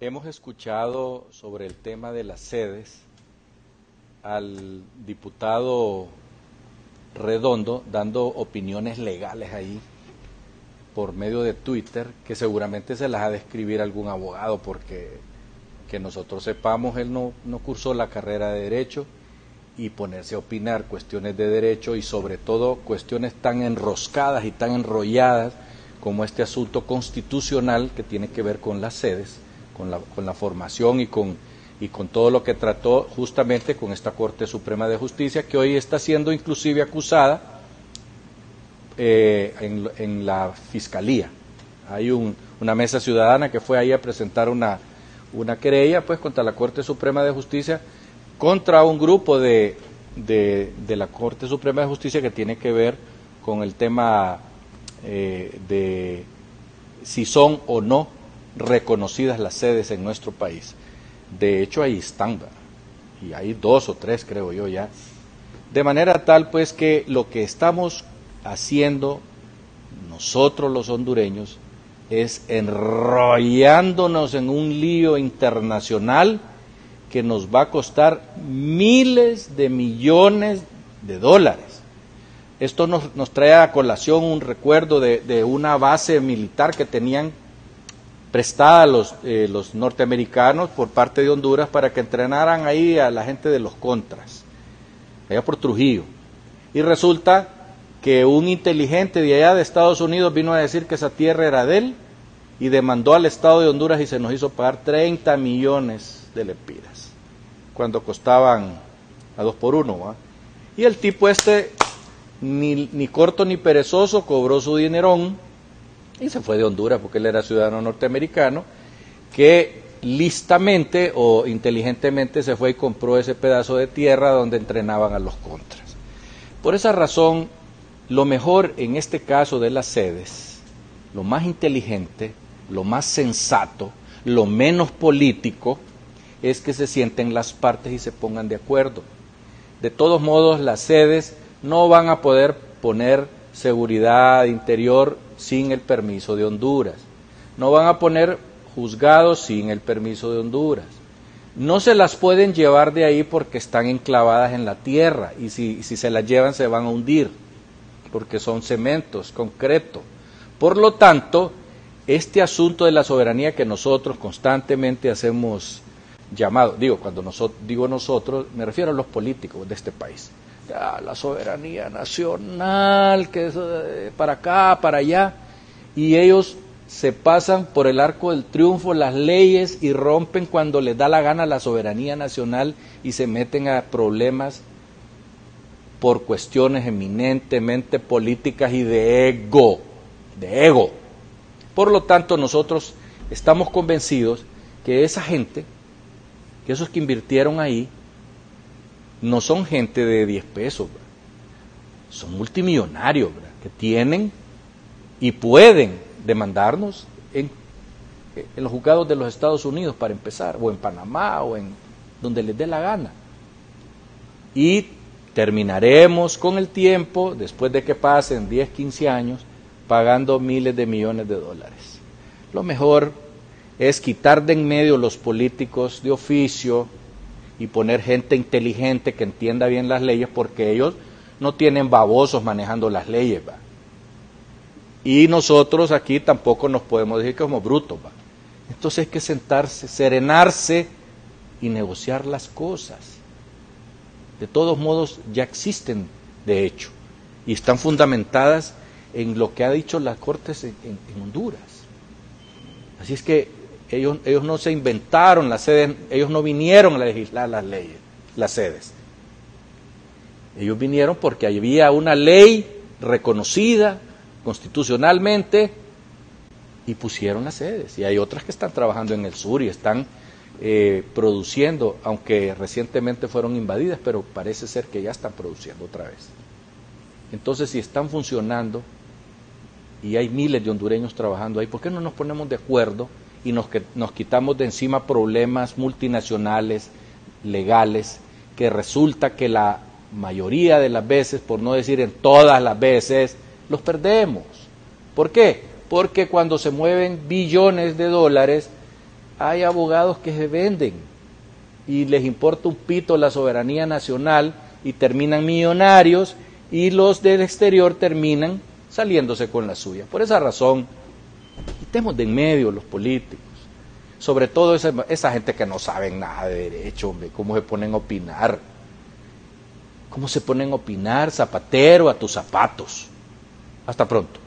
hemos escuchado sobre el tema de las sedes al diputado Redondo dando opiniones legales ahí por medio de Twitter, que seguramente se las ha de escribir algún abogado, porque que nosotros sepamos, él no, no cursó la carrera de Derecho y ponerse a opinar cuestiones de derecho y sobre todo cuestiones tan enroscadas y tan enrolladas como este asunto constitucional que tiene que ver con las sedes, con la, con la formación y con, y con todo lo que trató justamente con esta Corte Suprema de Justicia, que hoy está siendo inclusive acusada eh, en, en, la Fiscalía. Hay un, una mesa ciudadana que fue ahí a presentar una, una querella pues, contra la Corte Suprema de Justicia contra un grupo de, de, de, la Corte Suprema de Justicia que tiene que ver con el tema eh, de si son o no reconocidas las sedes en nuestro país. De hecho, ahí están, y hay dos o tres, creo yo ya. De manera tal, pues, que lo que estamos haciendo nosotros los hondureños es enrollándonos en un lío internacional que nos va a costar miles de millones de dólares. Esto nos, nos trae a colación un recuerdo de, de, una base militar que tenían prestada a los, eh, los norteamericanos por parte de Honduras para que entrenaran ahí a la gente de los contras, allá por Trujillo. Y resulta que un inteligente de allá de Estados Unidos vino a decir que esa tierra era de él y demandó al Estado de Honduras y se nos hizo pagar 30 millones de lempiras, cuando costaban a dos por uno. ¿va? Y el tipo este, ni, ni corto ni perezoso, cobró su dinerón y se fue de Honduras porque él era ciudadano norteamericano, que listamente o inteligentemente se fue y compró ese pedazo de tierra donde entrenaban a los contras. Por esa razón, lo mejor en este caso de las sedes, lo más inteligente, lo más sensato, lo menos político, es que se sienten las partes y se pongan de acuerdo. De todos modos, las sedes no van a poder poner seguridad interior sin el permiso de Honduras. No van a poner juzgados sin el permiso de Honduras. No se las pueden llevar de ahí porque están enclavadas en la tierra y si, si se las llevan se van a hundir porque son cementos, concreto. Por lo tanto, este asunto de la soberanía que nosotros constantemente hacemos llamado, digo, cuando nosotros, digo nosotros, me refiero a los políticos de este país, la soberanía nacional, que es para acá, para allá, y ellos se pasan por el arco del triunfo las leyes y rompen cuando les da la gana la soberanía nacional y se meten a problemas por cuestiones eminentemente políticas y de ego, de ego. Por lo tanto, nosotros estamos convencidos que esa gente, que esos que invirtieron ahí, no son gente de 10 pesos, son multimillonarios que tienen y pueden demandarnos en, en, los juzgados de los Estados Unidos para empezar, o en Panamá, o en donde les dé la gana. Y terminaremos con el tiempo, después de que pasen 10, 15 años, pagando miles de millones de dólares. Lo mejor es quitar de en medio los políticos de oficio, y poner gente inteligente que entienda bien las leyes porque ellos no tienen babosos manejando las leyes. ¿va? Y nosotros aquí tampoco nos podemos decir que somos brutos. ¿va? Entonces hay que sentarse, serenarse y negociar las cosas. De todos modos ya existen, de hecho, y están fundamentadas en lo que ha dicho las Cortes en, en, en Honduras. Así es que ellos, ellos no se inventaron las sedes, ellos no vinieron a legislar las leyes, las sedes. Ellos vinieron porque había una ley reconocida constitucionalmente y pusieron las sedes. Y hay otras que están trabajando en el sur y están eh, produciendo, aunque recientemente fueron invadidas, pero parece ser que ya están produciendo otra vez. Entonces, si están funcionando y hay miles de hondureños trabajando ahí, ¿por qué no nos ponemos de acuerdo? Y nos, nos quitamos de encima problemas multinacionales, legales, que resulta que la mayoría de las veces, por no decir en todas las veces, los perdemos. ¿Por qué? Porque cuando se mueven billones de dólares, hay abogados que se venden y les importa un pito la soberanía nacional y terminan millonarios y los del exterior terminan saliéndose con la suya. Por esa razón, quitemos de en medio los políticos, sobre todo esa, esa gente que no sabe nada de derecho, hombre, cómo se ponen a opinar, cómo se ponen a opinar, zapatero, a tus zapatos. Hasta pronto.